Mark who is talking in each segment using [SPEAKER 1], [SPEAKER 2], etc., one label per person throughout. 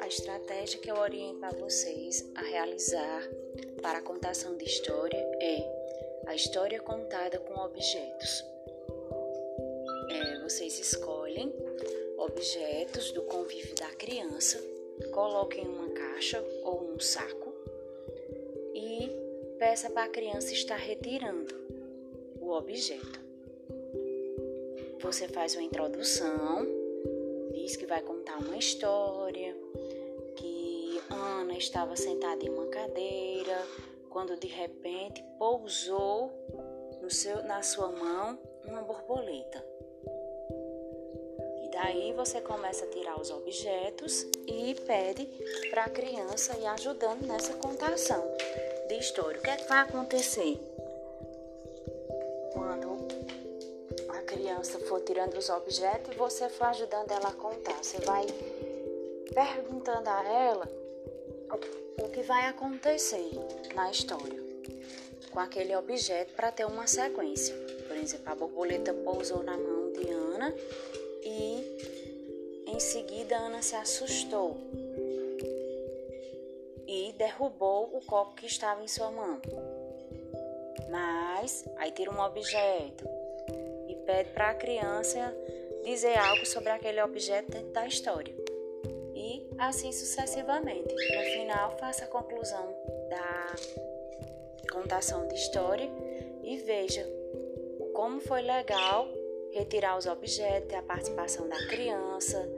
[SPEAKER 1] A estratégia que eu oriento a vocês a realizar para a contação de história é a história contada com objetos. É, vocês escolhem objetos do convívio da criança, coloquem em uma caixa ou um saco e peça para a criança estar retirando o objeto. Você faz uma introdução, diz que vai contar uma história, que Ana estava sentada em uma cadeira quando de repente pousou seu, na sua mão uma borboleta. E daí você começa a tirar os objetos e pede para a criança ir ajudando nessa contação de história. O que é que vai acontecer? Quando criança for tirando os objetos e você for ajudando ela a contar, você vai perguntando a ela o que vai acontecer na história com aquele objeto para ter uma sequência. Por exemplo, a borboleta pousou na mão de Ana e em seguida Ana se assustou e derrubou o copo que estava em sua mão. Mas aí tira um objeto pede para a criança dizer algo sobre aquele objeto dentro da história. E assim sucessivamente. No final, faça a conclusão da contação de história e veja como foi legal retirar os objetos, a participação da criança,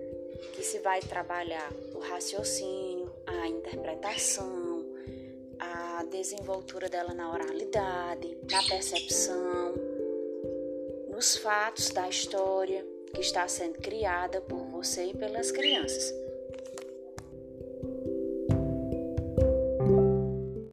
[SPEAKER 1] que se vai trabalhar o raciocínio, a interpretação, a desenvoltura dela na oralidade, na percepção, nos fatos da história que está sendo criada por você e pelas crianças.